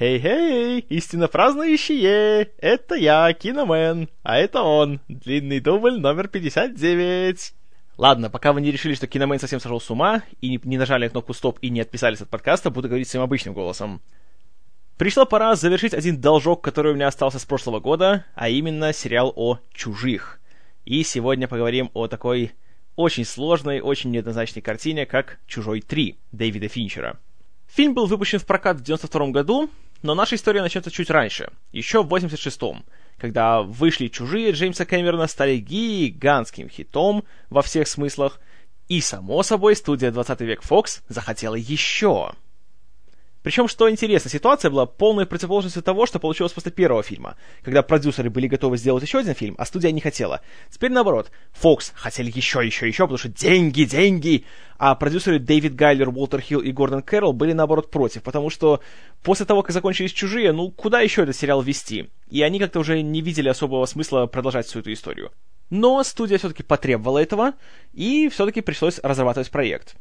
Хей-хей, истинно празднующие! Это я, Киномен, а это он, длинный дубль номер 59. Ладно, пока вы не решили, что Киномен совсем сошел с ума, и не, нажали кнопку стоп и не отписались от подкаста, буду говорить своим обычным голосом. Пришла пора завершить один должок, который у меня остался с прошлого года, а именно сериал о «Чужих». И сегодня поговорим о такой очень сложной, очень неоднозначной картине, как «Чужой 3» Дэвида Финчера. Фильм был выпущен в прокат в 92 году, но наша история начнется чуть раньше, еще в 86-м, когда вышли «Чужие» Джеймса Кэмерона стали гигантским хитом во всех смыслах, и, само собой, студия 20 век Fox захотела еще. Причем, что интересно, ситуация была полной противоположностью того, что получилось после первого фильма, когда продюсеры были готовы сделать еще один фильм, а студия не хотела. Теперь наоборот, Фокс хотели еще, еще, еще, потому что деньги, деньги, а продюсеры Дэвид Гайлер, Уолтер Хилл и Гордон Кэрролл были наоборот против, потому что после того, как закончились «Чужие», ну куда еще этот сериал вести? И они как-то уже не видели особого смысла продолжать всю эту историю. Но студия все-таки потребовала этого, и все-таки пришлось разрабатывать проект.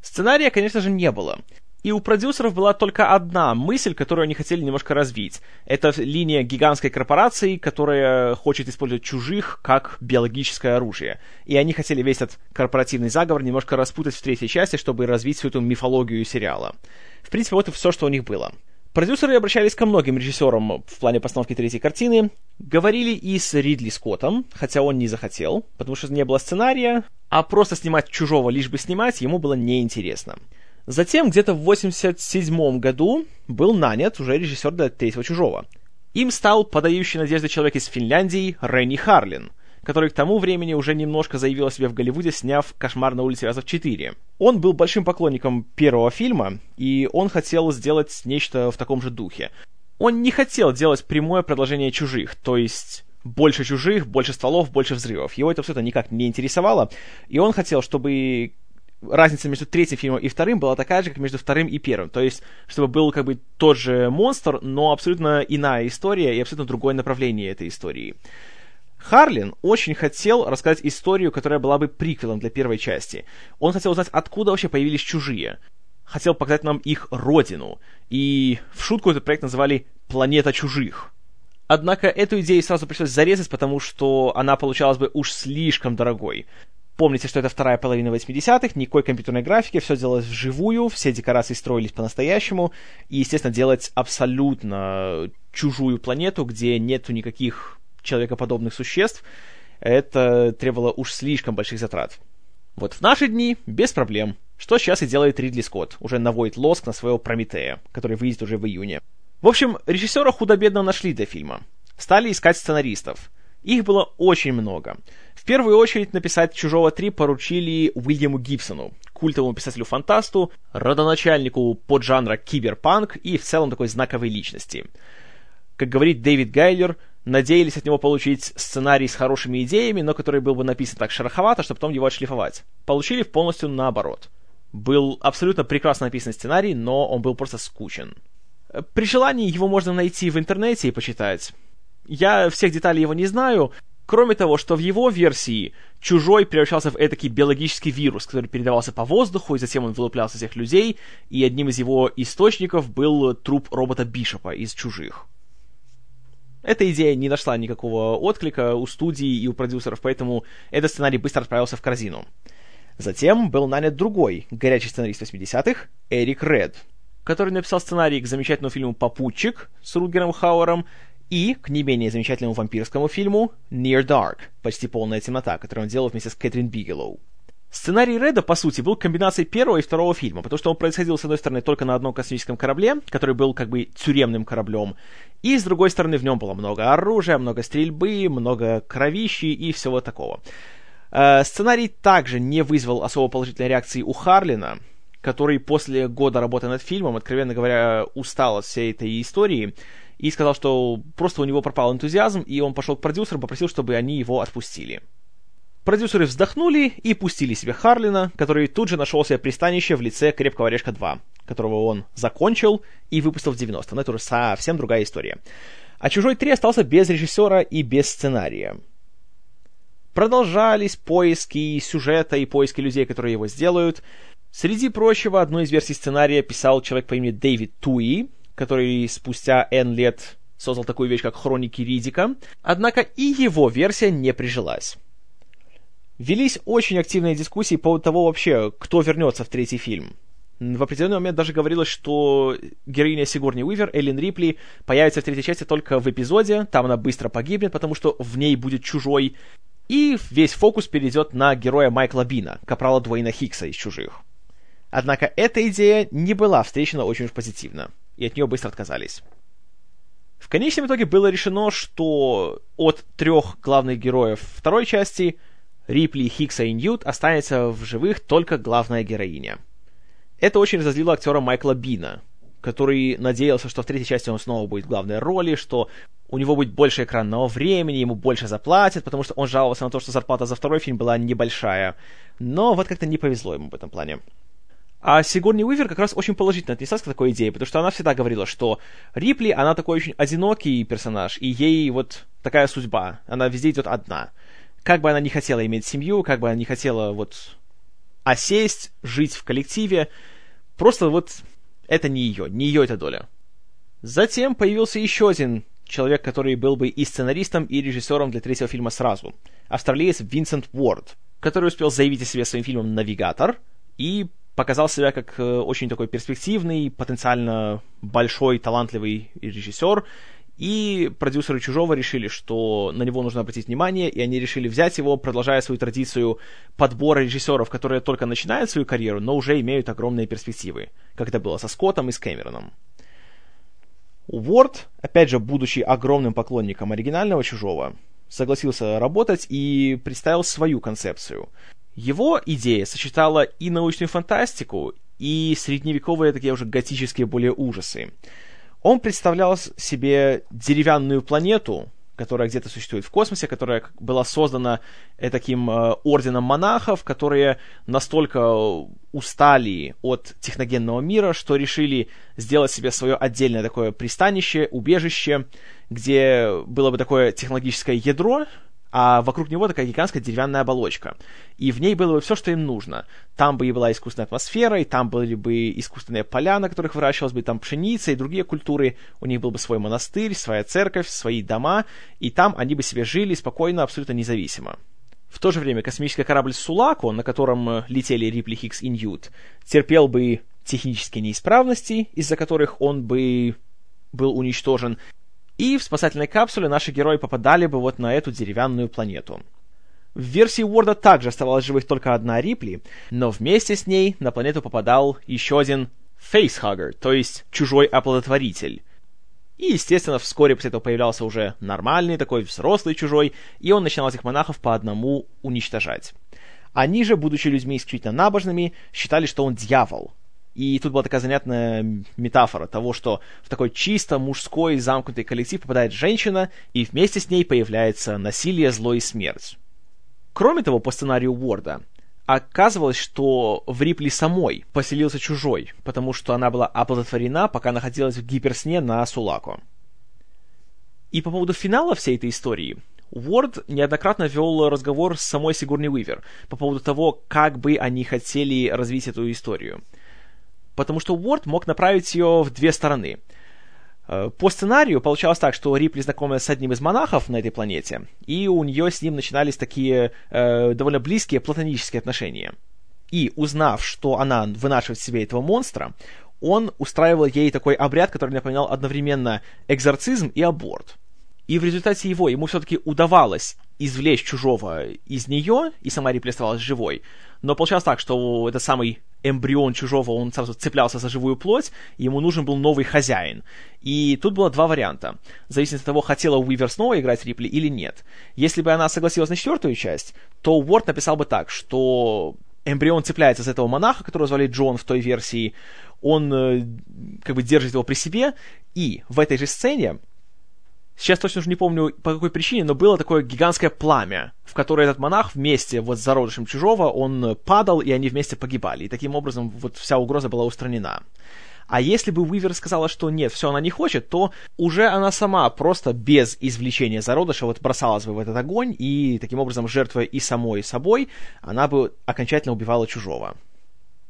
Сценария, конечно же, не было. И у продюсеров была только одна мысль, которую они хотели немножко развить. Это линия гигантской корпорации, которая хочет использовать чужих как биологическое оружие. И они хотели весь этот корпоративный заговор немножко распутать в третьей части, чтобы развить всю эту мифологию сериала. В принципе, вот и все, что у них было. Продюсеры обращались ко многим режиссерам в плане постановки третьей картины, говорили и с Ридли Скоттом, хотя он не захотел, потому что не было сценария, а просто снимать чужого лишь бы снимать ему было неинтересно. Затем, где-то в 87 году, был нанят уже режиссер для «Третьего чужого». Им стал подающий надежды человек из Финляндии Ренни Харлин, который к тому времени уже немножко заявил о себе в Голливуде, сняв «Кошмар на улице раза в четыре». Он был большим поклонником первого фильма, и он хотел сделать нечто в таком же духе. Он не хотел делать прямое продолжение «Чужих», то есть больше чужих, больше стволов, больше взрывов. Его это это никак не интересовало, и он хотел, чтобы разница между третьим фильмом и вторым была такая же, как между вторым и первым. То есть, чтобы был как бы тот же монстр, но абсолютно иная история и абсолютно другое направление этой истории. Харлин очень хотел рассказать историю, которая была бы приквелом для первой части. Он хотел узнать, откуда вообще появились чужие. Хотел показать нам их родину. И в шутку этот проект называли «Планета чужих». Однако эту идею сразу пришлось зарезать, потому что она получалась бы уж слишком дорогой. Помните, что это вторая половина 80-х, никакой компьютерной графики, все делалось вживую, все декорации строились по-настоящему, и, естественно, делать абсолютно чужую планету, где нету никаких человекоподобных существ, это требовало уж слишком больших затрат. Вот в наши дни без проблем. Что сейчас и делает Ридли Скотт, уже наводит лоск на своего Прометея, который выйдет уже в июне. В общем, режиссера худо-бедно нашли для фильма. Стали искать сценаристов. Их было очень много. В первую очередь написать «Чужого 3» поручили Уильяму Гибсону, культовому писателю-фантасту, родоначальнику поджанра киберпанк и в целом такой знаковой личности. Как говорит Дэвид Гайлер, надеялись от него получить сценарий с хорошими идеями, но который был бы написан так шероховато, чтобы потом его отшлифовать. Получили полностью наоборот. Был абсолютно прекрасно написан сценарий, но он был просто скучен. При желании его можно найти в интернете и почитать. Я всех деталей его не знаю, Кроме того, что в его версии чужой превращался в этакий биологический вирус, который передавался по воздуху, и затем он вылуплялся всех людей, и одним из его источников был труп робота Бишопа из «Чужих». Эта идея не нашла никакого отклика у студии и у продюсеров, поэтому этот сценарий быстро отправился в корзину. Затем был нанят другой, горячий сценарист 80-х, Эрик Ред, который написал сценарий к замечательному фильму «Попутчик» с Рутгером Хауэром и к не менее замечательному вампирскому фильму «Near Dark» — «Почти полная темнота», который он делал вместе с Кэтрин Бигелоу. Сценарий Реда, по сути, был комбинацией первого и второго фильма, потому что он происходил, с одной стороны, только на одном космическом корабле, который был как бы тюремным кораблем, и, с другой стороны, в нем было много оружия, много стрельбы, много кровищи и всего такого. Э, сценарий также не вызвал особо положительной реакции у Харлина, который после года работы над фильмом, откровенно говоря, устал от всей этой истории, и сказал, что просто у него пропал энтузиазм, и он пошел к продюсерам, попросил, чтобы они его отпустили. Продюсеры вздохнули и пустили себе Харлина, который тут же нашел себе пристанище в лице «Крепкого орешка 2», которого он закончил и выпустил в 90-м. Это уже совсем другая история. А «Чужой 3» остался без режиссера и без сценария. Продолжались поиски сюжета и поиски людей, которые его сделают. Среди прочего, одну из версий сценария писал человек по имени Дэвид Туи, который спустя N лет создал такую вещь, как Хроники Ридика, однако и его версия не прижилась. Велись очень активные дискуссии по поводу того вообще, кто вернется в третий фильм. В определенный момент даже говорилось, что героиня Сигурни Уивер, Эллен Рипли, появится в третьей части только в эпизоде, там она быстро погибнет, потому что в ней будет чужой, и весь фокус перейдет на героя Майкла Бина, капрала Дуэйна Хиггса из «Чужих». Однако эта идея не была встречена очень уж позитивно, и от нее быстро отказались. В конечном итоге было решено, что от трех главных героев второй части Рипли, Хиггса и Ньют останется в живых только главная героиня. Это очень разозлило актера Майкла Бина, который надеялся, что в третьей части он снова будет в главной роли, что у него будет больше экранного времени, ему больше заплатят, потому что он жаловался на то, что зарплата за второй фильм была небольшая. Но вот как-то не повезло ему в этом плане. А Сигурни Уивер как раз очень положительно отнеслась к такой идее, потому что она всегда говорила, что Рипли, она такой очень одинокий персонаж, и ей вот такая судьба, она везде идет одна. Как бы она не хотела иметь семью, как бы она не хотела вот осесть, жить в коллективе, просто вот это не ее, не ее эта доля. Затем появился еще один человек, который был бы и сценаристом, и режиссером для третьего фильма сразу. Австралиец Винсент Уорд, который успел заявить о себе своим фильмом «Навигатор», и показал себя как э, очень такой перспективный, потенциально большой, талантливый режиссер, и продюсеры «Чужого» решили, что на него нужно обратить внимание, и они решили взять его, продолжая свою традицию подбора режиссеров, которые только начинают свою карьеру, но уже имеют огромные перспективы, как это было со Скоттом и с Кэмероном. Уорд, опять же, будучи огромным поклонником оригинального «Чужого», согласился работать и представил свою концепцию. Его идея сочетала и научную фантастику, и средневековые такие уже готические более ужасы. Он представлял себе деревянную планету, которая где-то существует в космосе, которая была создана э, таким э, орденом монахов, которые настолько устали от техногенного мира, что решили сделать себе свое отдельное такое пристанище, убежище, где было бы такое технологическое ядро, а вокруг него такая гигантская деревянная оболочка. И в ней было бы все, что им нужно. Там бы и была искусственная атмосфера, и там были бы искусственные поля, на которых выращивалась бы там пшеница и другие культуры. У них был бы свой монастырь, своя церковь, свои дома, и там они бы себе жили спокойно, абсолютно независимо. В то же время космический корабль Сулако, на котором э, летели Рипли Хикс и Ньют, терпел бы технические неисправности, из-за которых он бы был уничтожен, и в спасательной капсуле наши герои попадали бы вот на эту деревянную планету. В версии Уорда также оставалась живых только одна Рипли, но вместе с ней на планету попадал еще один фейсхаггер, то есть чужой оплодотворитель. И, естественно, вскоре после этого появлялся уже нормальный такой взрослый чужой, и он начинал этих монахов по одному уничтожать. Они же, будучи людьми исключительно набожными, считали, что он дьявол, и тут была такая занятная метафора того, что в такой чисто мужской замкнутый коллектив попадает женщина, и вместе с ней появляется насилие, зло и смерть. Кроме того, по сценарию Уорда, оказывалось, что в Рипли самой поселился чужой, потому что она была оплодотворена, пока находилась в гиперсне на Сулако. И по поводу финала всей этой истории, Уорд неоднократно вел разговор с самой Сигурни Уивер по поводу того, как бы они хотели развить эту историю – потому что Уорд мог направить ее в две стороны. Э, по сценарию получалось так, что Рипли знакомилась с одним из монахов на этой планете, и у нее с ним начинались такие э, довольно близкие платонические отношения. И узнав, что она вынашивает в себе этого монстра, он устраивал ей такой обряд, который напоминал одновременно экзорцизм и аборт. И в результате его ему все-таки удавалось извлечь чужого из нее, и сама Рипли оставалась живой. Но получалось так, что этот самый эмбрион чужого, он сразу цеплялся за живую плоть, и ему нужен был новый хозяин. И тут было два варианта. В зависимости от того, хотела Уивер снова играть Рипли или нет. Если бы она согласилась на четвертую часть, то Уорд написал бы так, что эмбрион цепляется за этого монаха, которого звали Джон в той версии, он э, как бы держит его при себе, и в этой же сцене Сейчас точно уже не помню, по какой причине, но было такое гигантское пламя, в которое этот монах вместе вот с зародышем чужого, он падал, и они вместе погибали. И таким образом вот вся угроза была устранена. А если бы Уивер сказала, что нет, все она не хочет, то уже она сама просто без извлечения зародыша вот бросалась бы в этот огонь, и таким образом, жертвуя и самой собой, она бы окончательно убивала чужого.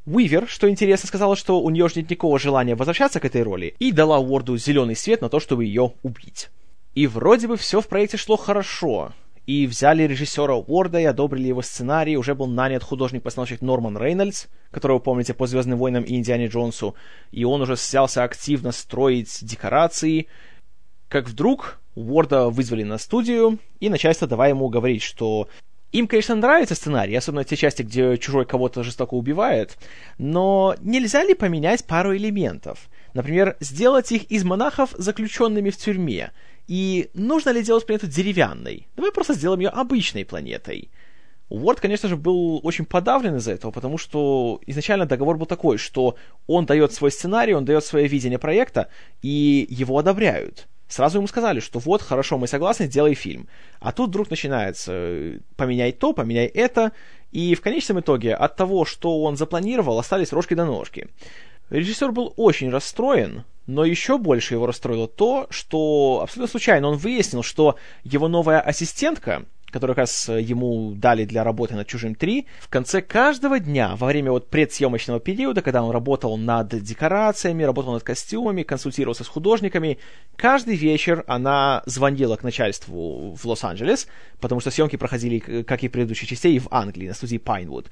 Уивер, что интересно, сказала, что у нее же нет никакого желания возвращаться к этой роли, и дала Уорду зеленый свет на то, чтобы ее убить. И вроде бы все в проекте шло хорошо. И взяли режиссера Уорда и одобрили его сценарий. Уже был нанят художник-постановщик Норман Рейнольдс, которого помните по «Звездным войнам» и «Индиане Джонсу». И он уже взялся активно строить декорации. Как вдруг Уорда вызвали на студию, и начальство давай ему говорить, что им, конечно, нравится сценарий, особенно те части, где чужой кого-то жестоко убивает, но нельзя ли поменять пару элементов? Например, сделать их из монахов заключенными в тюрьме. И нужно ли делать планету деревянной? Давай просто сделаем ее обычной планетой. Уорд, конечно же, был очень подавлен из-за этого, потому что изначально договор был такой, что он дает свой сценарий, он дает свое видение проекта, и его одобряют сразу ему сказали, что вот, хорошо, мы согласны, сделай фильм. А тут вдруг начинается э, поменяй то, поменяй это, и в конечном итоге от того, что он запланировал, остались рожки до ножки. Режиссер был очень расстроен, но еще больше его расстроило то, что абсолютно случайно он выяснил, что его новая ассистентка, который как раз э, ему дали для работы над «Чужим 3», в конце каждого дня, во время вот предсъемочного периода, когда он работал над декорациями, работал над костюмами, консультировался с художниками, каждый вечер она звонила к начальству в Лос-Анджелес, потому что съемки проходили, как и предыдущие частей, в Англии, на студии Пайнвуд.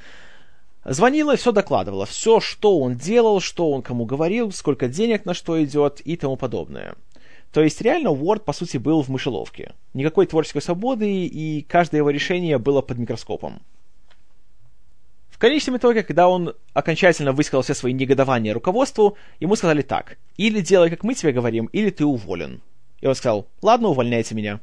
Звонила и все докладывала, все, что он делал, что он кому говорил, сколько денег на что идет и тому подобное. То есть реально Word, по сути, был в мышеловке. Никакой творческой свободы, и каждое его решение было под микроскопом. В конечном итоге, когда он окончательно высказал все свои негодования руководству, ему сказали так. Или делай, как мы тебе говорим, или ты уволен. И он сказал, ладно, увольняйте меня.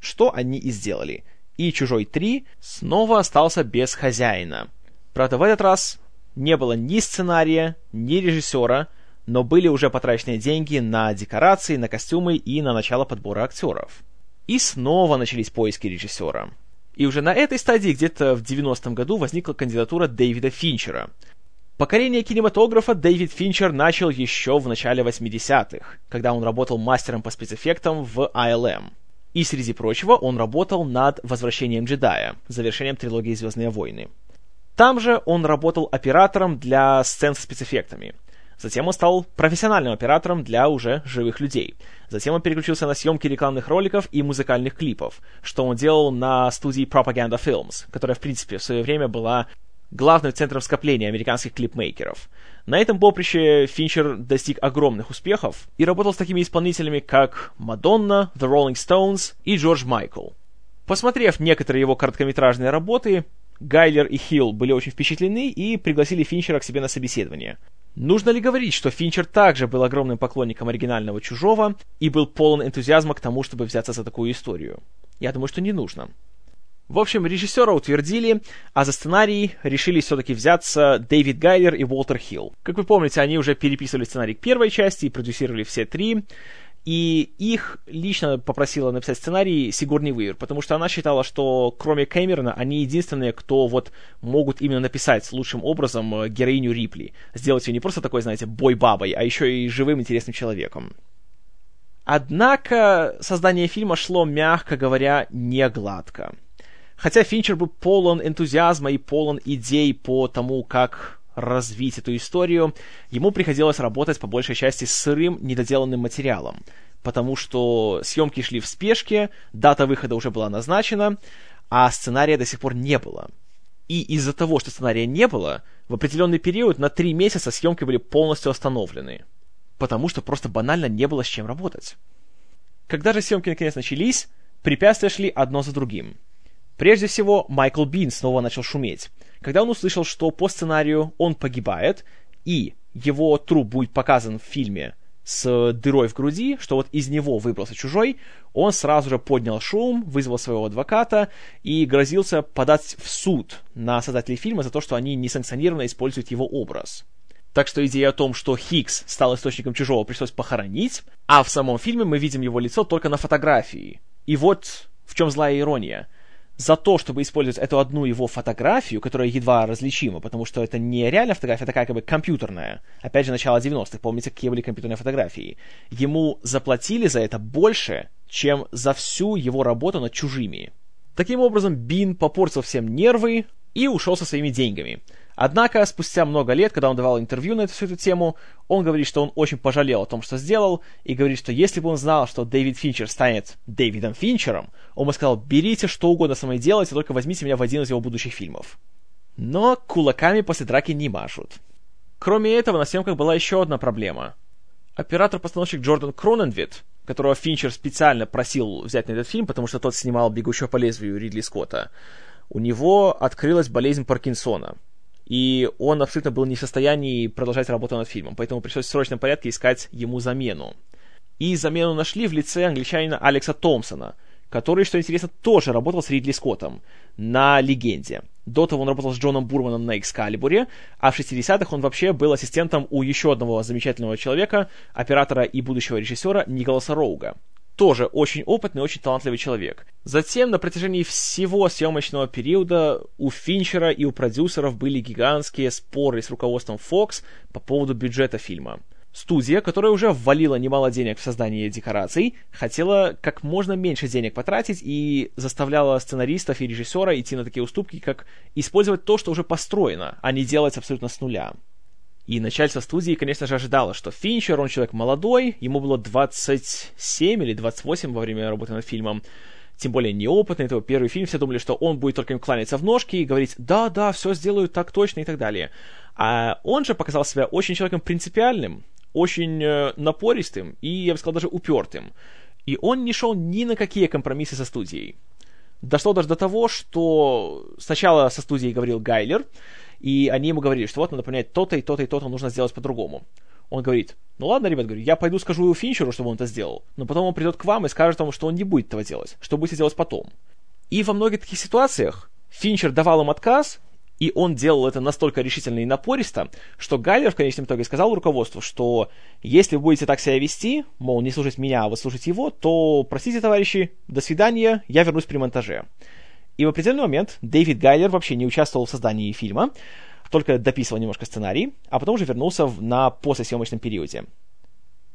Что они и сделали. И «Чужой 3» снова остался без хозяина. Правда, в этот раз не было ни сценария, ни режиссера, но были уже потрачены деньги на декорации, на костюмы и на начало подбора актеров. И снова начались поиски режиссера. И уже на этой стадии, где-то в 90-м году, возникла кандидатура Дэвида Финчера. Покорение кинематографа Дэвид Финчер начал еще в начале 80-х, когда он работал мастером по спецэффектам в ILM. И, среди прочего, он работал над «Возвращением джедая», завершением трилогии «Звездные войны». Там же он работал оператором для сцен с спецэффектами – Затем он стал профессиональным оператором для уже живых людей. Затем он переключился на съемки рекламных роликов и музыкальных клипов, что он делал на студии Propaganda Films, которая, в принципе, в свое время была главным центром скопления американских клипмейкеров. На этом поприще Финчер достиг огромных успехов и работал с такими исполнителями, как Мадонна, The Rolling Stones и Джордж Майкл. Посмотрев некоторые его короткометражные работы, Гайлер и Хилл были очень впечатлены и пригласили Финчера к себе на собеседование. Нужно ли говорить, что Финчер также был огромным поклонником оригинального «Чужого» и был полон энтузиазма к тому, чтобы взяться за такую историю? Я думаю, что не нужно. В общем, режиссера утвердили, а за сценарий решили все-таки взяться Дэвид Гайлер и Уолтер Хилл. Как вы помните, они уже переписывали сценарий к первой части и продюсировали все три. И их лично попросила написать сценарий Сигурни Уивер, потому что она считала, что кроме Кэмерона, они единственные, кто вот могут именно написать лучшим образом э, героиню Рипли. Сделать ее не просто такой, знаете, бой-бабой, а еще и живым интересным человеком. Однако создание фильма шло, мягко говоря, не гладко. Хотя Финчер был полон энтузиазма и полон идей по тому, как развить эту историю, ему приходилось работать по большей части с сырым, недоделанным материалом, потому что съемки шли в спешке, дата выхода уже была назначена, а сценария до сих пор не было. И из-за того, что сценария не было, в определенный период на три месяца съемки были полностью остановлены, потому что просто банально не было с чем работать. Когда же съемки наконец начались, препятствия шли одно за другим. Прежде всего, Майкл Бин снова начал шуметь когда он услышал, что по сценарию он погибает, и его труп будет показан в фильме с дырой в груди, что вот из него выбрался чужой, он сразу же поднял шум, вызвал своего адвоката и грозился подать в суд на создателей фильма за то, что они несанкционированно используют его образ. Так что идея о том, что Хикс стал источником чужого, пришлось похоронить, а в самом фильме мы видим его лицо только на фотографии. И вот в чем злая ирония за то, чтобы использовать эту одну его фотографию, которая едва различима, потому что это не реальная фотография, а такая как бы компьютерная. Опять же, начало 90-х, помните, какие были компьютерные фотографии. Ему заплатили за это больше, чем за всю его работу над чужими. Таким образом, Бин попортил всем нервы, и ушел со своими деньгами. Однако, спустя много лет, когда он давал интервью на эту, всю эту тему, он говорит, что он очень пожалел о том, что сделал, и говорит, что если бы он знал, что Дэвид Финчер станет Дэвидом Финчером, он бы сказал, берите что угодно со мной делайте, только возьмите меня в один из его будущих фильмов. Но кулаками после драки не машут. Кроме этого, на съемках была еще одна проблема. Оператор-постановщик Джордан Кроненвит, которого Финчер специально просил взять на этот фильм, потому что тот снимал «Бегущего по лезвию» Ридли Скотта, у него открылась болезнь Паркинсона. И он абсолютно был не в состоянии продолжать работу над фильмом, поэтому пришлось в срочном порядке искать ему замену. И замену нашли в лице англичанина Алекса Томпсона, который, что интересно, тоже работал с Ридли Скоттом на «Легенде». До того он работал с Джоном Бурманом на «Экскалибуре», а в 60-х он вообще был ассистентом у еще одного замечательного человека, оператора и будущего режиссера Николаса Роуга, тоже очень опытный, очень талантливый человек. Затем на протяжении всего съемочного периода у Финчера и у продюсеров были гигантские споры с руководством Fox по поводу бюджета фильма. Студия, которая уже ввалила немало денег в создание декораций, хотела как можно меньше денег потратить и заставляла сценаристов и режиссера идти на такие уступки, как использовать то, что уже построено, а не делать абсолютно с нуля. И начальство студии, конечно же, ожидало, что Финчер, он человек молодой, ему было 27 или 28 во время работы над фильмом, тем более неопытный, его первый фильм, все думали, что он будет только им кланяться в ножки и говорить «да, да, все сделаю так точно» и так далее. А он же показал себя очень человеком принципиальным, очень э, напористым и, я бы сказал, даже упертым. И он не шел ни на какие компромиссы со студией. Дошло даже до того, что сначала со студией говорил Гайлер, и они ему говорили, что вот надо понять то-то и то-то и то-то нужно сделать по-другому. Он говорит, ну ладно, ребят, говорю, я пойду скажу Финчеру, чтобы он это сделал, но потом он придет к вам и скажет вам, что он не будет этого делать, что будете делать потом. И во многих таких ситуациях Финчер давал им отказ, и он делал это настолько решительно и напористо, что Гайлер в конечном итоге сказал руководству, что если вы будете так себя вести, мол, не слушать меня, а вы слушать его, то, простите, товарищи, до свидания, я вернусь при монтаже. И в определенный момент Дэвид Гайлер вообще не участвовал в создании фильма, только дописывал немножко сценарий, а потом уже вернулся в, на послесъемочном периоде.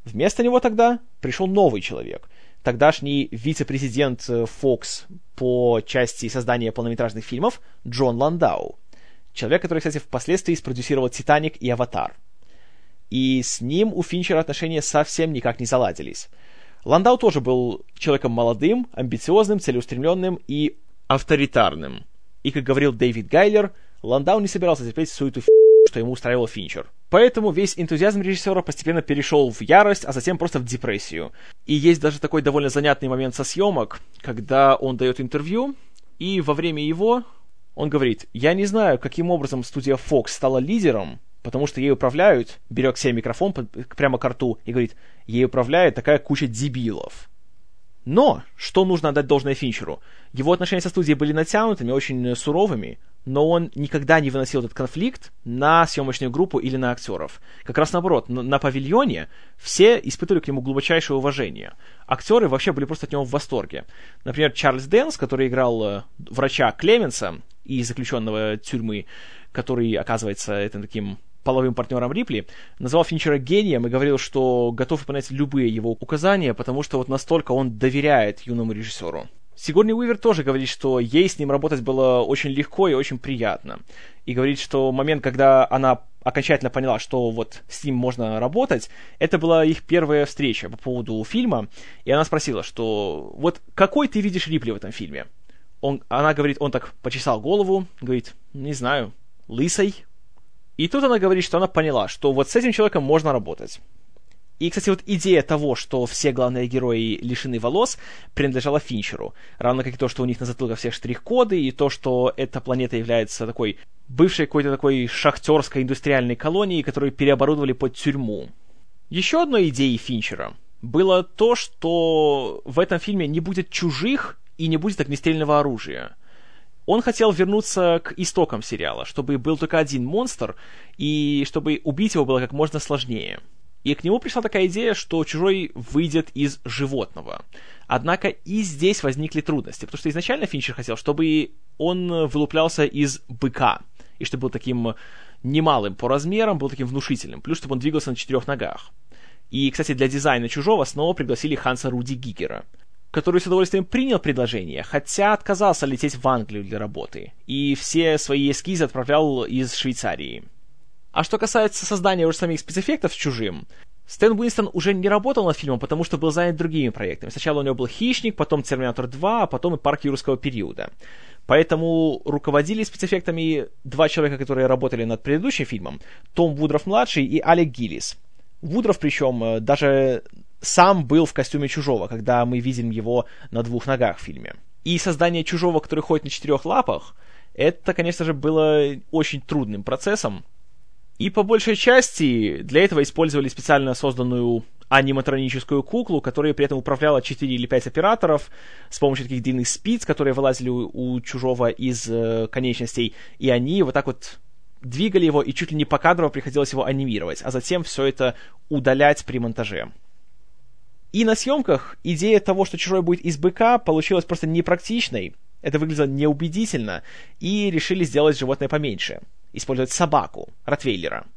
Вместо него тогда пришел новый человек, тогдашний вице-президент Fox э, по части создания полнометражных фильмов Джон Ландау. Человек, который, кстати, впоследствии спродюсировал «Титаник» и «Аватар». И с ним у Финчера отношения совсем никак не заладились. Ландау тоже был человеком молодым, амбициозным, целеустремленным и авторитарным. И, как говорил Дэвид Гайлер, Ландау не собирался терпеть всю эту фи***, что ему устраивал Финчер. Поэтому весь энтузиазм режиссера постепенно перешел в ярость, а затем просто в депрессию. И есть даже такой довольно занятный момент со съемок, когда он дает интервью, и во время его он говорит, я не знаю, каким образом студия Fox стала лидером, потому что ей управляют, берет себе микрофон прямо к рту и говорит, ей управляет такая куча дебилов. Но, что нужно отдать должное Финчеру? Его отношения со студией были натянутыми, очень суровыми, но он никогда не выносил этот конфликт на съемочную группу или на актеров. Как раз наоборот, на, на павильоне все испытывали к нему глубочайшее уважение. Актеры вообще были просто от него в восторге. Например, Чарльз Дэнс, который играл э, врача Клеменса и заключенного тюрьмы, который, оказывается, этим таким половым партнером Рипли, называл Финчера гением и говорил, что готов выполнять любые его указания, потому что вот настолько он доверяет юному режиссеру. Сигурни Уивер тоже говорит, что ей с ним работать было очень легко и очень приятно. И говорит, что момент, когда она окончательно поняла, что вот с ним можно работать, это была их первая встреча по поводу фильма, и она спросила, что вот какой ты видишь Рипли в этом фильме? Он, она говорит, он так почесал голову, говорит, не знаю, лысый, и тут она говорит, что она поняла, что вот с этим человеком можно работать. И, кстати, вот идея того, что все главные герои лишены волос, принадлежала Финчеру. Равно как и то, что у них на затылках всех штрих-коды, и то, что эта планета является такой бывшей какой-то такой шахтерской индустриальной колонией, которую переоборудовали под тюрьму. Еще одной идеей Финчера было то, что в этом фильме не будет чужих и не будет огнестрельного оружия он хотел вернуться к истокам сериала, чтобы был только один монстр, и чтобы убить его было как можно сложнее. И к нему пришла такая идея, что чужой выйдет из животного. Однако и здесь возникли трудности, потому что изначально Финчер хотел, чтобы он вылуплялся из быка, и чтобы был таким немалым по размерам, был таким внушительным, плюс чтобы он двигался на четырех ногах. И, кстати, для дизайна чужого снова пригласили Ханса Руди Гигера. Который с удовольствием принял предложение, хотя отказался лететь в Англию для работы, и все свои эскизы отправлял из Швейцарии. А что касается создания уже самих спецэффектов с «Чужим», Стэн Уинстон уже не работал над фильмом, потому что был занят другими проектами. Сначала у него был «Хищник», потом «Терминатор 2», а потом и «Парк юрского периода». Поэтому руководили спецэффектами два человека, которые работали над предыдущим фильмом, Том Вудров-младший и Алек Гиллис. Вудров, причем, э, даже сам был в костюме Чужого, когда мы видим его на двух ногах в фильме. И создание Чужого, который ходит на четырех лапах, это, конечно же, было очень трудным процессом. И по большей части для этого использовали специально созданную аниматроническую куклу, которая при этом управляла 4 или 5 операторов с помощью таких длинных спиц, которые вылазили у, у чужого из э, конечностей, и они вот так вот двигали его, и чуть ли не покадрово приходилось его анимировать, а затем все это удалять при монтаже. И на съемках идея того, что чужой будет из быка, получилась просто непрактичной, это выглядело неубедительно, и решили сделать животное поменьше, использовать собаку, ротвейлера —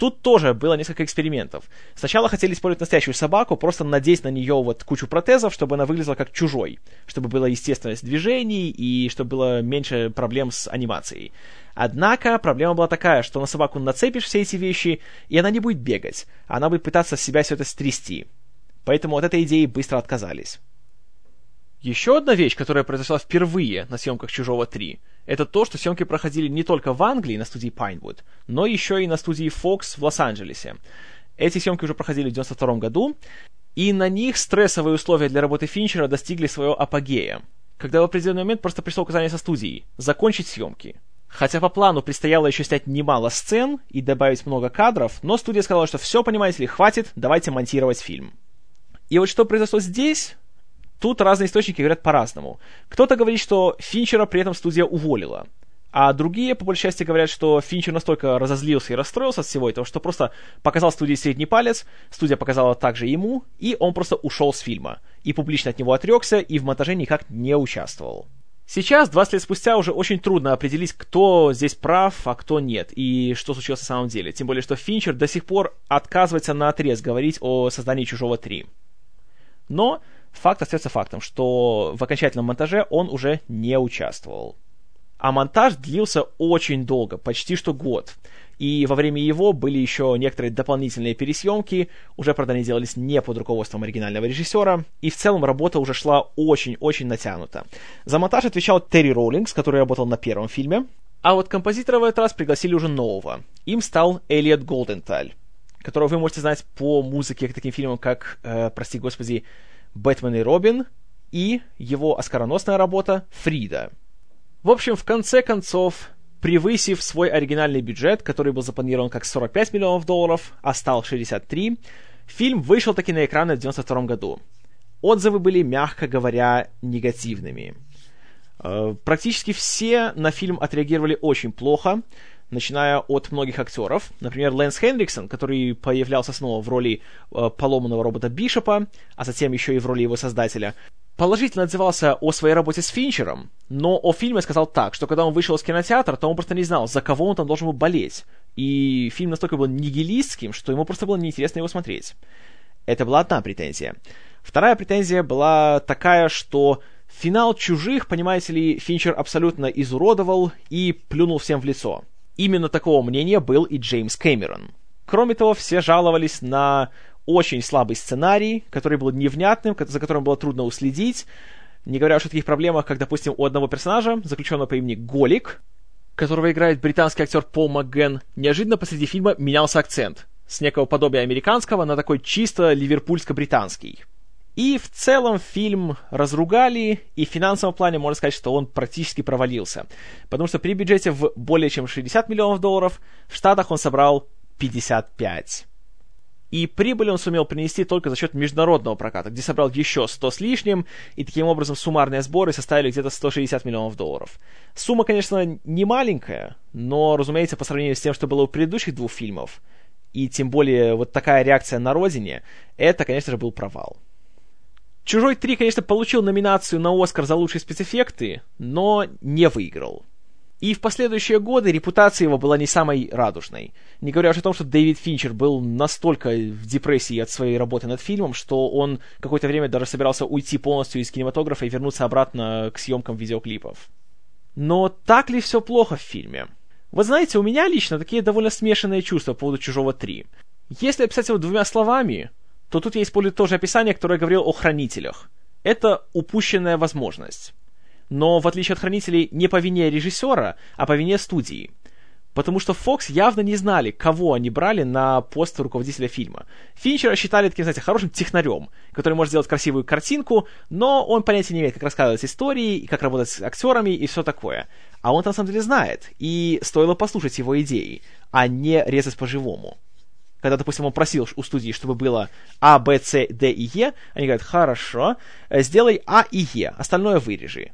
Тут тоже было несколько экспериментов. Сначала хотели использовать настоящую собаку, просто надеть на нее вот кучу протезов, чтобы она выглядела как чужой, чтобы была естественность движений и чтобы было меньше проблем с анимацией. Однако проблема была такая, что на собаку нацепишь все эти вещи, и она не будет бегать, она будет пытаться себя все это стрясти. Поэтому от этой идеи быстро отказались. Еще одна вещь, которая произошла впервые на съемках «Чужого 3», это то, что съемки проходили не только в Англии на студии Pinewood, но еще и на студии Fox в Лос-Анджелесе. Эти съемки уже проходили в 92 году, и на них стрессовые условия для работы Финчера достигли своего апогея, когда в определенный момент просто пришло указание со студии закончить съемки. Хотя по плану предстояло еще снять немало сцен и добавить много кадров, но студия сказала, что все, понимаете ли, хватит, давайте монтировать фильм. И вот что произошло здесь, Тут разные источники говорят по-разному. Кто-то говорит, что Финчера при этом студия уволила. А другие, по большей части, говорят, что Финчер настолько разозлился и расстроился от всего этого, что просто показал студии средний палец, студия показала также ему, и он просто ушел с фильма. И публично от него отрекся, и в монтаже никак не участвовал. Сейчас, 20 лет спустя, уже очень трудно определить, кто здесь прав, а кто нет, и что случилось на самом деле. Тем более, что Финчер до сих пор отказывается на отрез говорить о создании «Чужого 3». Но факт остается фактом, что в окончательном монтаже он уже не участвовал. А монтаж длился очень долго, почти что год. И во время его были еще некоторые дополнительные пересъемки, уже, правда, они делались не под руководством оригинального режиссера, и в целом работа уже шла очень-очень натянуто. За монтаж отвечал Терри Роллингс, который работал на первом фильме, а вот композитора в этот раз пригласили уже нового. Им стал Элиот Голденталь, которого вы можете знать по музыке к таким фильмам, как, э, прости господи, «Бэтмен и Робин» и его оскароносная работа «Фрида». В общем, в конце концов, превысив свой оригинальный бюджет, который был запланирован как 45 миллионов долларов, а стал 63, фильм вышел таки на экраны в 92 году. Отзывы были, мягко говоря, негативными. Э, практически все на фильм отреагировали очень плохо начиная от многих актеров. Например, Лэнс Хенриксон, который появлялся снова в роли э, поломанного робота Бишопа, а затем еще и в роли его создателя, положительно отзывался о своей работе с Финчером, но о фильме сказал так, что когда он вышел из кинотеатра, то он просто не знал, за кого он там должен был болеть. И фильм настолько был нигилистским, что ему просто было неинтересно его смотреть. Это была одна претензия. Вторая претензия была такая, что финал «Чужих», понимаете ли, Финчер абсолютно изуродовал и плюнул всем в лицо. Именно такого мнения был и Джеймс Кэмерон. Кроме того, все жаловались на очень слабый сценарий, который был невнятным, за которым было трудно уследить, не говоря уж о таких проблемах, как, допустим, у одного персонажа, заключенного по имени Голик, которого играет британский актер Пол МакГен, неожиданно посреди фильма менялся акцент с некого подобия американского на такой чисто ливерпульско-британский. И в целом фильм разругали, и в финансовом плане можно сказать, что он практически провалился. Потому что при бюджете в более чем 60 миллионов долларов в Штатах он собрал 55. И прибыль он сумел принести только за счет международного проката, где собрал еще 100 с лишним, и таким образом суммарные сборы составили где-то 160 миллионов долларов. Сумма, конечно, не маленькая, но, разумеется, по сравнению с тем, что было у предыдущих двух фильмов, и тем более вот такая реакция на родине, это, конечно же, был провал. Чужой 3, конечно, получил номинацию на Оскар за лучшие спецэффекты, но не выиграл. И в последующие годы репутация его была не самой радужной. Не говоря уже о том, что Дэвид Финчер был настолько в депрессии от своей работы над фильмом, что он какое-то время даже собирался уйти полностью из кинематографа и вернуться обратно к съемкам видеоклипов. Но так ли все плохо в фильме? Вы знаете, у меня лично такие довольно смешанные чувства по поводу «Чужого 3». Если описать его двумя словами, то тут я использую то же описание, которое я говорил о хранителях. Это упущенная возможность но в отличие от хранителей не по вине режиссера, а по вине студии. Потому что Fox явно не знали, кого они брали на пост руководителя фильма. Финчера считали таким, знаете, хорошим технарем, который может сделать красивую картинку, но он понятия не имеет, как рассказывать истории, как работать с актерами и все такое. А он на самом деле знает, и стоило послушать его идеи, а не резать по-живому. Когда, допустим, он просил у студии, чтобы было А, Б, С, Д и Е, они говорят, хорошо, сделай А и Е, остальное вырежи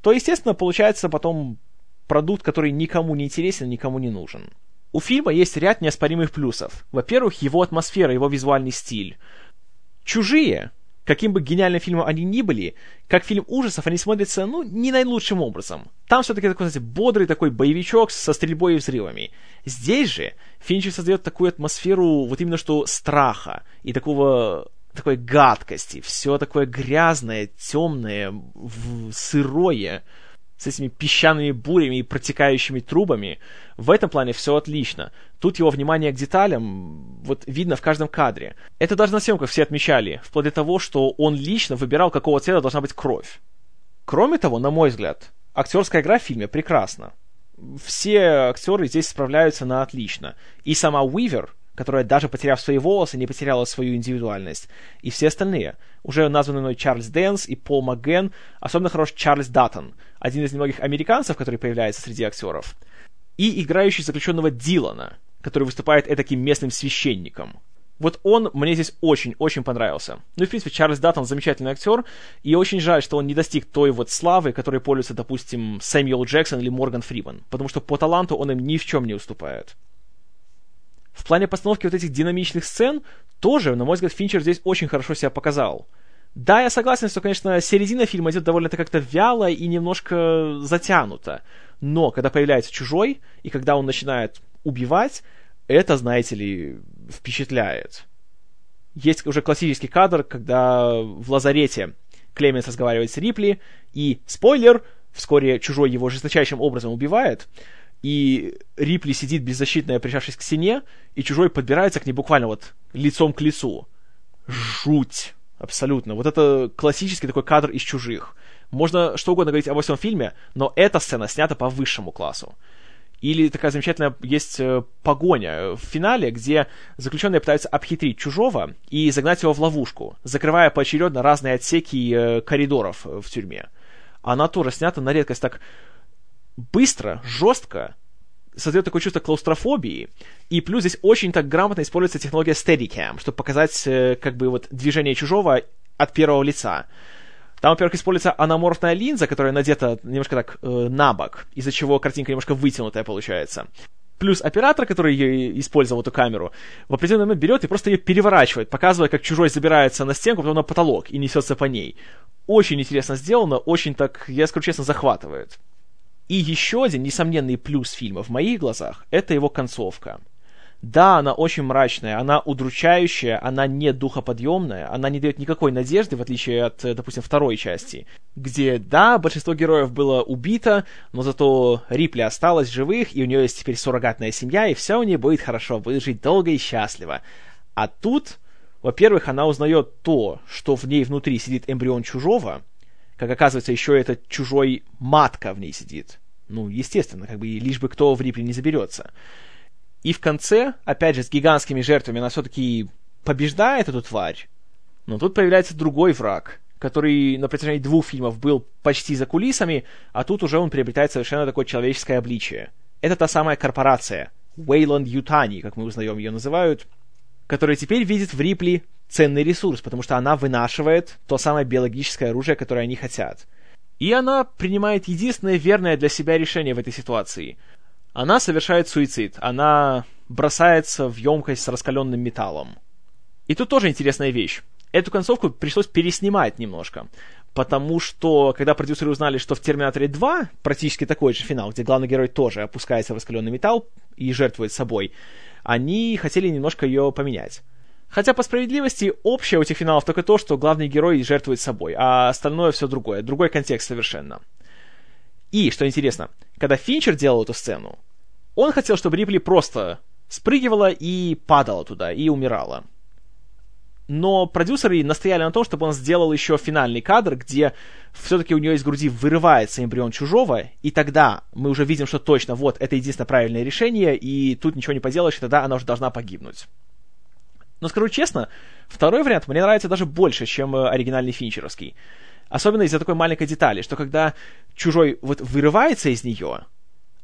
то, естественно, получается потом продукт, который никому не интересен, никому не нужен. У фильма есть ряд неоспоримых плюсов. Во-первых, его атмосфера, его визуальный стиль. «Чужие», каким бы гениальным фильмом они ни были, как фильм ужасов, они смотрятся, ну, не наилучшим образом. Там все-таки такой, знаете, бодрый такой боевичок со стрельбой и взрывами. Здесь же Финчер создает такую атмосферу вот именно что страха и такого такой гадкости, все такое грязное, темное, сырое, с этими песчаными бурями и протекающими трубами. В этом плане все отлично. Тут его внимание к деталям вот видно в каждом кадре. Это даже на съемках все отмечали, вплоть до того, что он лично выбирал, какого цвета должна быть кровь. Кроме того, на мой взгляд, актерская игра в фильме прекрасна. Все актеры здесь справляются на отлично. И сама Уивер, которая даже потеряв свои волосы, не потеряла свою индивидуальность. И все остальные. Уже названный мной Чарльз Дэнс и Пол МакГанн, особенно хорош Чарльз Даттон, один из немногих американцев, который появляется среди актеров. И играющий заключенного Дилана, который выступает таким местным священником. Вот он мне здесь очень-очень понравился. Ну и, в принципе, Чарльз Даттон замечательный актер, и очень жаль, что он не достиг той вот славы, которой пользуется, допустим, Сэмюэл Джексон или Морган Фриман, потому что по таланту он им ни в чем не уступает. В плане постановки вот этих динамичных сцен тоже, на мой взгляд, Финчер здесь очень хорошо себя показал. Да, я согласен, что, конечно, середина фильма идет довольно-то как-то вяло и немножко затянуто. Но когда появляется чужой, и когда он начинает убивать, это, знаете ли, впечатляет. Есть уже классический кадр, когда в лазарете Клеменс разговаривает с Рипли, и, спойлер, вскоре чужой его жесточайшим образом убивает, и Рипли сидит беззащитная, прижавшись к стене, и чужой подбирается к ней буквально вот лицом к лицу. Жуть! Абсолютно. Вот это классический такой кадр из чужих. Можно что угодно говорить о всем фильме, но эта сцена снята по высшему классу. Или такая замечательная есть э, погоня в финале, где заключенные пытаются обхитрить чужого и загнать его в ловушку, закрывая поочередно разные отсеки э, коридоров в тюрьме. Она тоже снята на редкость так быстро, жестко, создает такое чувство клаустрофобии, и плюс здесь очень так грамотно используется технология Steadicam, чтобы показать э, как бы вот движение чужого от первого лица. Там, во-первых, используется аноморфная линза, которая надета немножко так э, на бок, из-за чего картинка немножко вытянутая получается. Плюс оператор, который ее использовал, эту камеру, в определенный момент берет и просто ее переворачивает, показывая, как чужой забирается на стенку, потом на потолок и несется по ней. Очень интересно сделано, очень так, я скажу честно, захватывает. И еще один несомненный плюс фильма в моих глазах — это его концовка. Да, она очень мрачная, она удручающая, она не духоподъемная, она не дает никакой надежды, в отличие от, допустим, второй части, где, да, большинство героев было убито, но зато Рипли осталась живых, и у нее есть теперь суррогатная семья, и все у нее будет хорошо, будет жить долго и счастливо. А тут, во-первых, она узнает то, что в ней внутри сидит эмбрион чужого, как оказывается, еще этот чужой матка в ней сидит. Ну, естественно, как бы лишь бы кто в Рипли не заберется. И в конце, опять же, с гигантскими жертвами она все-таки побеждает эту тварь. Но тут появляется другой враг, который на протяжении двух фильмов был почти за кулисами, а тут уже он приобретает совершенно такое человеческое обличие. Это та самая корпорация, Wayland Ютани, как мы узнаем ее называют, которая теперь видит в Рипли ценный ресурс, потому что она вынашивает то самое биологическое оружие, которое они хотят. И она принимает единственное верное для себя решение в этой ситуации. Она совершает суицид. Она бросается в емкость с раскаленным металлом. И тут тоже интересная вещь. Эту концовку пришлось переснимать немножко. потому что, когда продюсеры узнали, что в «Терминаторе 2» практически такой же финал, где главный герой тоже опускается в раскаленный металл и жертвует собой, они хотели немножко ее поменять. Хотя, по справедливости, общее у этих финалов только то, что главный герой жертвует собой, а остальное все другое, другой контекст совершенно. И, что интересно, когда Финчер делал эту сцену, он хотел, чтобы Рипли просто спрыгивала и падала туда, и умирала. Но продюсеры настояли на том, чтобы он сделал еще финальный кадр, где все-таки у нее из груди вырывается эмбрион чужого, и тогда мы уже видим, что точно вот это единственное правильное решение, и тут ничего не поделаешь, и тогда она уже должна погибнуть. Но скажу честно, второй вариант мне нравится даже больше, чем э, оригинальный финчеровский. Особенно из-за такой маленькой детали, что когда чужой вот вырывается из нее,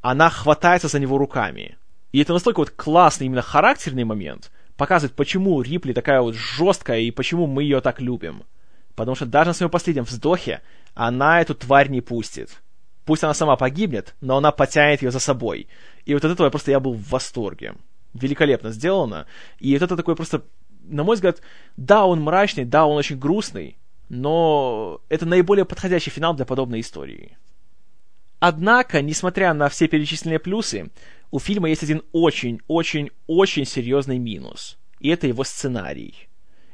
она хватается за него руками. И это настолько вот классный именно характерный момент, показывает, почему Рипли такая вот жесткая и почему мы ее так любим. Потому что даже на своем последнем вздохе она эту тварь не пустит. Пусть она сама погибнет, но она потянет ее за собой. И вот от этого я просто я был в восторге великолепно сделано. И вот это такой просто, на мой взгляд, да, он мрачный, да, он очень грустный, но это наиболее подходящий финал для подобной истории. Однако, несмотря на все перечисленные плюсы, у фильма есть один очень-очень-очень серьезный минус. И это его сценарий,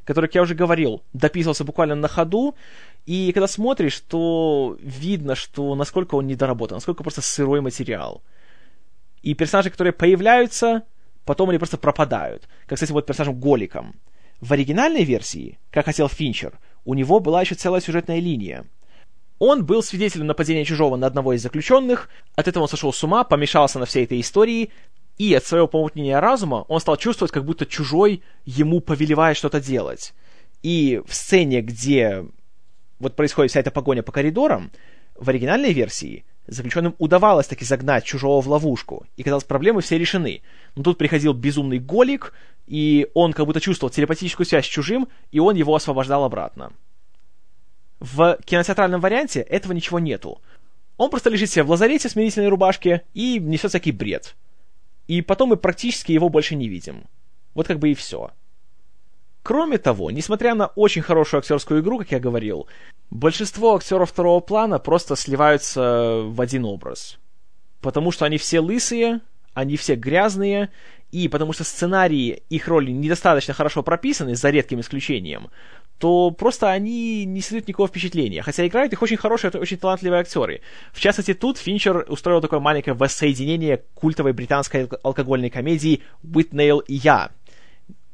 который, как я уже говорил, дописывался буквально на ходу, и когда смотришь, то видно, что насколько он недоработан, насколько просто сырой материал. И персонажи, которые появляются, потом они просто пропадают. Как, кстати, вот персонажем Голиком. В оригинальной версии, как хотел Финчер, у него была еще целая сюжетная линия. Он был свидетелем нападения чужого на одного из заключенных, от этого он сошел с ума, помешался на всей этой истории, и от своего помутнения разума он стал чувствовать, как будто чужой ему повелевает что-то делать. И в сцене, где вот происходит вся эта погоня по коридорам, в оригинальной версии заключенным удавалось таки загнать чужого в ловушку, и казалось, проблемы все решены. Но тут приходил безумный голик, и он как будто чувствовал телепатическую связь с чужим, и он его освобождал обратно. В кинотеатральном варианте этого ничего нету. Он просто лежит себе в лазарете в смирительной рубашке и несет всякий бред. И потом мы практически его больше не видим. Вот как бы и все. Кроме того, несмотря на очень хорошую актерскую игру, как я говорил, большинство актеров второго плана просто сливаются в один образ. Потому что они все лысые, они все грязные, и потому что сценарии их роли недостаточно хорошо прописаны, за редким исключением, то просто они не создают никакого впечатления. Хотя играют их очень хорошие, очень талантливые актеры. В частности, тут Финчер устроил такое маленькое воссоединение культовой британской алкогольной комедии «Уитнейл и я»,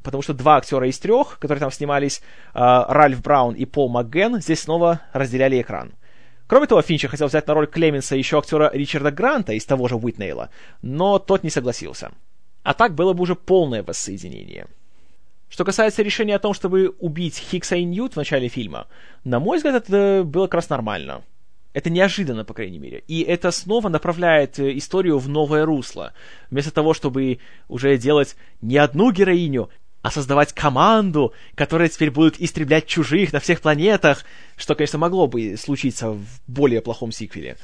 потому что два актера из трех, которые там снимались, э, Ральф Браун и Пол МакГен, здесь снова разделяли экран. Кроме того, Финчер хотел взять на роль Клеменса еще актера Ричарда Гранта из того же Уитнейла, но тот не согласился. А так было бы уже полное воссоединение. Что касается решения о том, чтобы убить Хиггса и Ньют в начале фильма, на мой взгляд, это было как раз нормально. Это неожиданно, по крайней мере. И это снова направляет э, историю в новое русло. Вместо того, чтобы уже делать не одну героиню, а создавать команду, которая теперь будет истреблять чужих на всех планетах, что, конечно, могло бы случиться в более плохом сиквеле,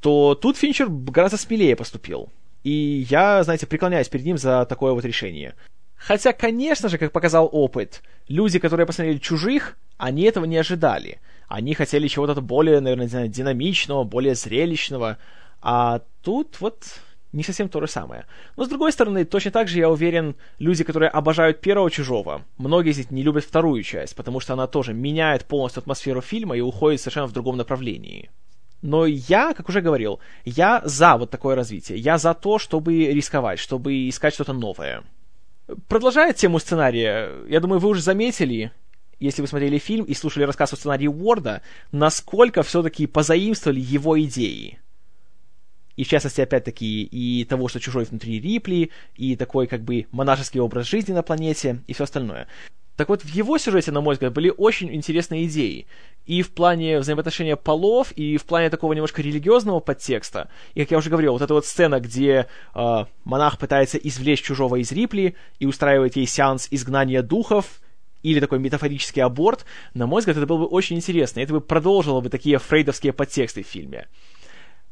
то тут Финчер гораздо смелее поступил. И я, знаете, преклоняюсь перед ним за такое вот решение. Хотя, конечно же, как показал опыт, люди, которые посмотрели «Чужих», они этого не ожидали. Они хотели чего-то более, наверное, динамичного, более зрелищного. А тут вот не совсем то же самое. Но, с другой стороны, точно так же, я уверен, люди, которые обожают первого «Чужого», многие из них не любят вторую часть, потому что она тоже меняет полностью атмосферу фильма и уходит совершенно в другом направлении. Но я, как уже говорил, я за вот такое развитие. Я за то, чтобы рисковать, чтобы искать что-то новое. Продолжая тему сценария, я думаю, вы уже заметили, если вы смотрели фильм и слушали рассказ о сценарии Уорда, насколько все-таки позаимствовали его идеи и в частности, опять-таки, и того, что чужой внутри Рипли, и такой, как бы, монашеский образ жизни на планете, и все остальное. Так вот, в его сюжете, на мой взгляд, были очень интересные идеи. И в плане взаимоотношения полов, и в плане такого немножко религиозного подтекста. И, как я уже говорил, вот эта вот сцена, где э, монах пытается извлечь чужого из Рипли и устраивает ей сеанс изгнания духов, или такой метафорический аборт, на мой взгляд, это было бы очень интересно. Это бы продолжило бы такие фрейдовские подтексты в фильме.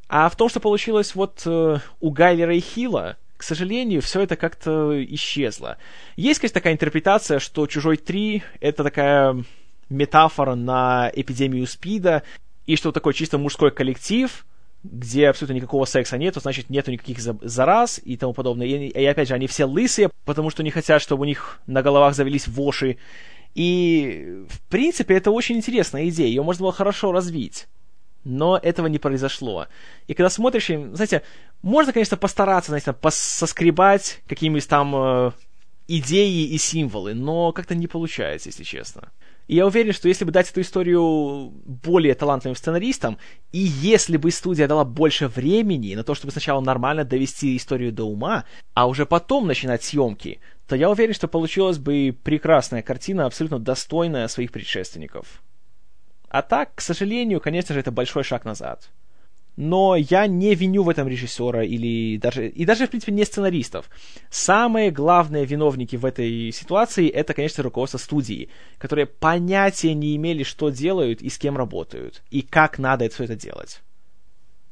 А в том, что получилось вот э, у Гайлера и Хила, к сожалению, все это как-то исчезло. Есть, конечно, такая интерпретация, что «Чужой 3» — это такая метафора на эпидемию СПИДа, и что такой чисто мужской коллектив, где абсолютно никакого секса нету, значит, нету никаких зараз и тому подобное. И, и опять же, они все лысые, потому что не хотят, чтобы у них на головах завелись воши. И, в принципе, это очень интересная идея, ее можно было хорошо развить. Но этого не произошло. И когда смотришь, знаете, можно, конечно, постараться, знаете, соскребать какими-то там э, идеи и символы, но как-то не получается, если честно. И я уверен, что если бы дать эту историю более талантливым сценаристам, и если бы студия дала больше времени на то, чтобы сначала нормально довести историю до ума, а уже потом начинать съемки, то я уверен, что получилась бы прекрасная картина, абсолютно достойная своих предшественников. А так, к сожалению, конечно же, это большой шаг назад но я не виню в этом режиссера или даже, и даже, в принципе, не сценаристов. Самые главные виновники в этой ситуации это, конечно, руководство студии, которые понятия не имели, что делают и с кем работают, и как надо все это делать.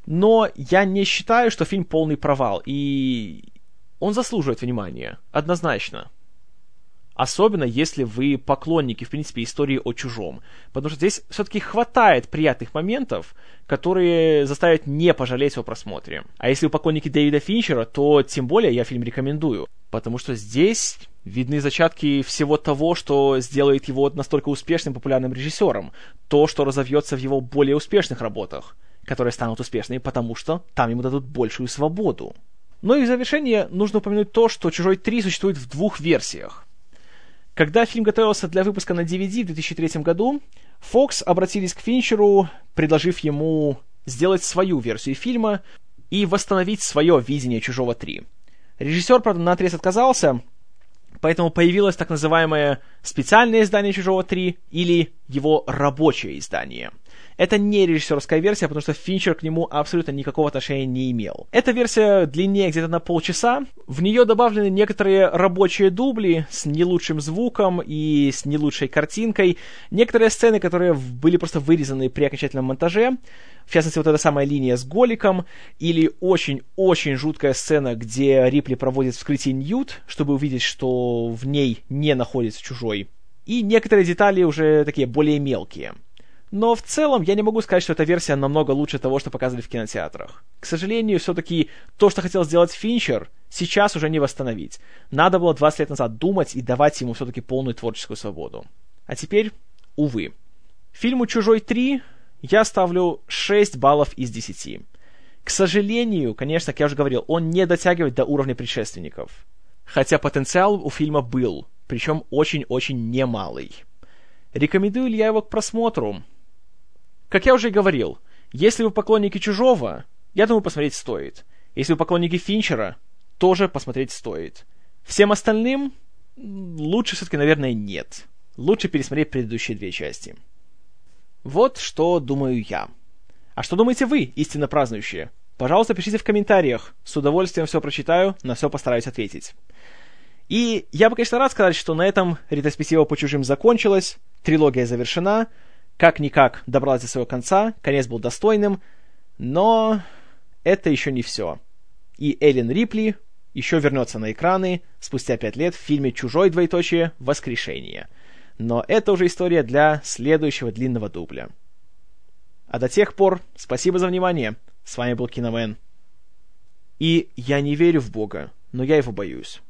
Но я не считаю, что фильм полный провал, и он заслуживает внимания, однозначно. Особенно, если вы поклонники, в принципе, истории о чужом. Потому что здесь все-таки хватает приятных моментов, которые заставят не пожалеть о просмотре. А если вы поклонники Дэвида Финчера, то тем более я фильм рекомендую. Потому что здесь видны зачатки всего того, что сделает его настолько успешным популярным режиссером. То, что разовьется в его более успешных работах, которые станут успешными, потому что там ему дадут большую свободу. Ну и в завершение нужно упомянуть то, что «Чужой 3» существует в двух версиях. Когда фильм готовился для выпуска на DVD в 2003 году, Fox обратились к Финчеру, предложив ему сделать свою версию фильма и восстановить свое видение «Чужого 3». Режиссер, правда, на отрез отказался, поэтому появилось так называемое специальное издание «Чужого 3» или его рабочее издание – это не режиссерская версия, потому что Финчер к нему абсолютно никакого отношения не имел. Эта версия длиннее где-то на полчаса. В нее добавлены некоторые рабочие дубли с не лучшим звуком и с не лучшей картинкой. Некоторые сцены, которые были просто вырезаны при окончательном монтаже. В частности, вот эта самая линия с Голиком, или очень-очень жуткая сцена, где Рипли проводит вскрытие Ньют, чтобы увидеть, что в ней не находится чужой. И некоторые детали уже такие более мелкие. Но в целом я не могу сказать, что эта версия намного лучше того, что показывали в кинотеатрах. К сожалению, все-таки то, что хотел сделать Финчер, сейчас уже не восстановить. Надо было 20 лет назад думать и давать ему все-таки полную творческую свободу. А теперь, увы. Фильму «Чужой 3» я ставлю 6 баллов из 10. К сожалению, конечно, как я уже говорил, он не дотягивает до уровня предшественников. Хотя потенциал у фильма был, причем очень-очень немалый. Рекомендую ли я его к просмотру? Как я уже и говорил, если вы поклонники Чужого, я думаю, посмотреть стоит. Если вы поклонники Финчера, тоже посмотреть стоит. Всем остальным лучше все-таки, наверное, нет. Лучше пересмотреть предыдущие две части. Вот что думаю я. А что думаете вы, истинно празднующие? Пожалуйста, пишите в комментариях. С удовольствием все прочитаю, на все постараюсь ответить. И я бы, конечно, рад сказать, что на этом ретроспектива по чужим закончилась, трилогия завершена, как-никак добралась до своего конца, конец был достойным, но это еще не все. И Эллен Рипли еще вернется на экраны спустя пять лет в фильме «Чужой двоеточие. Воскрешение». Но это уже история для следующего длинного дубля. А до тех пор, спасибо за внимание. С вами был Киномен. И я не верю в Бога, но я его боюсь.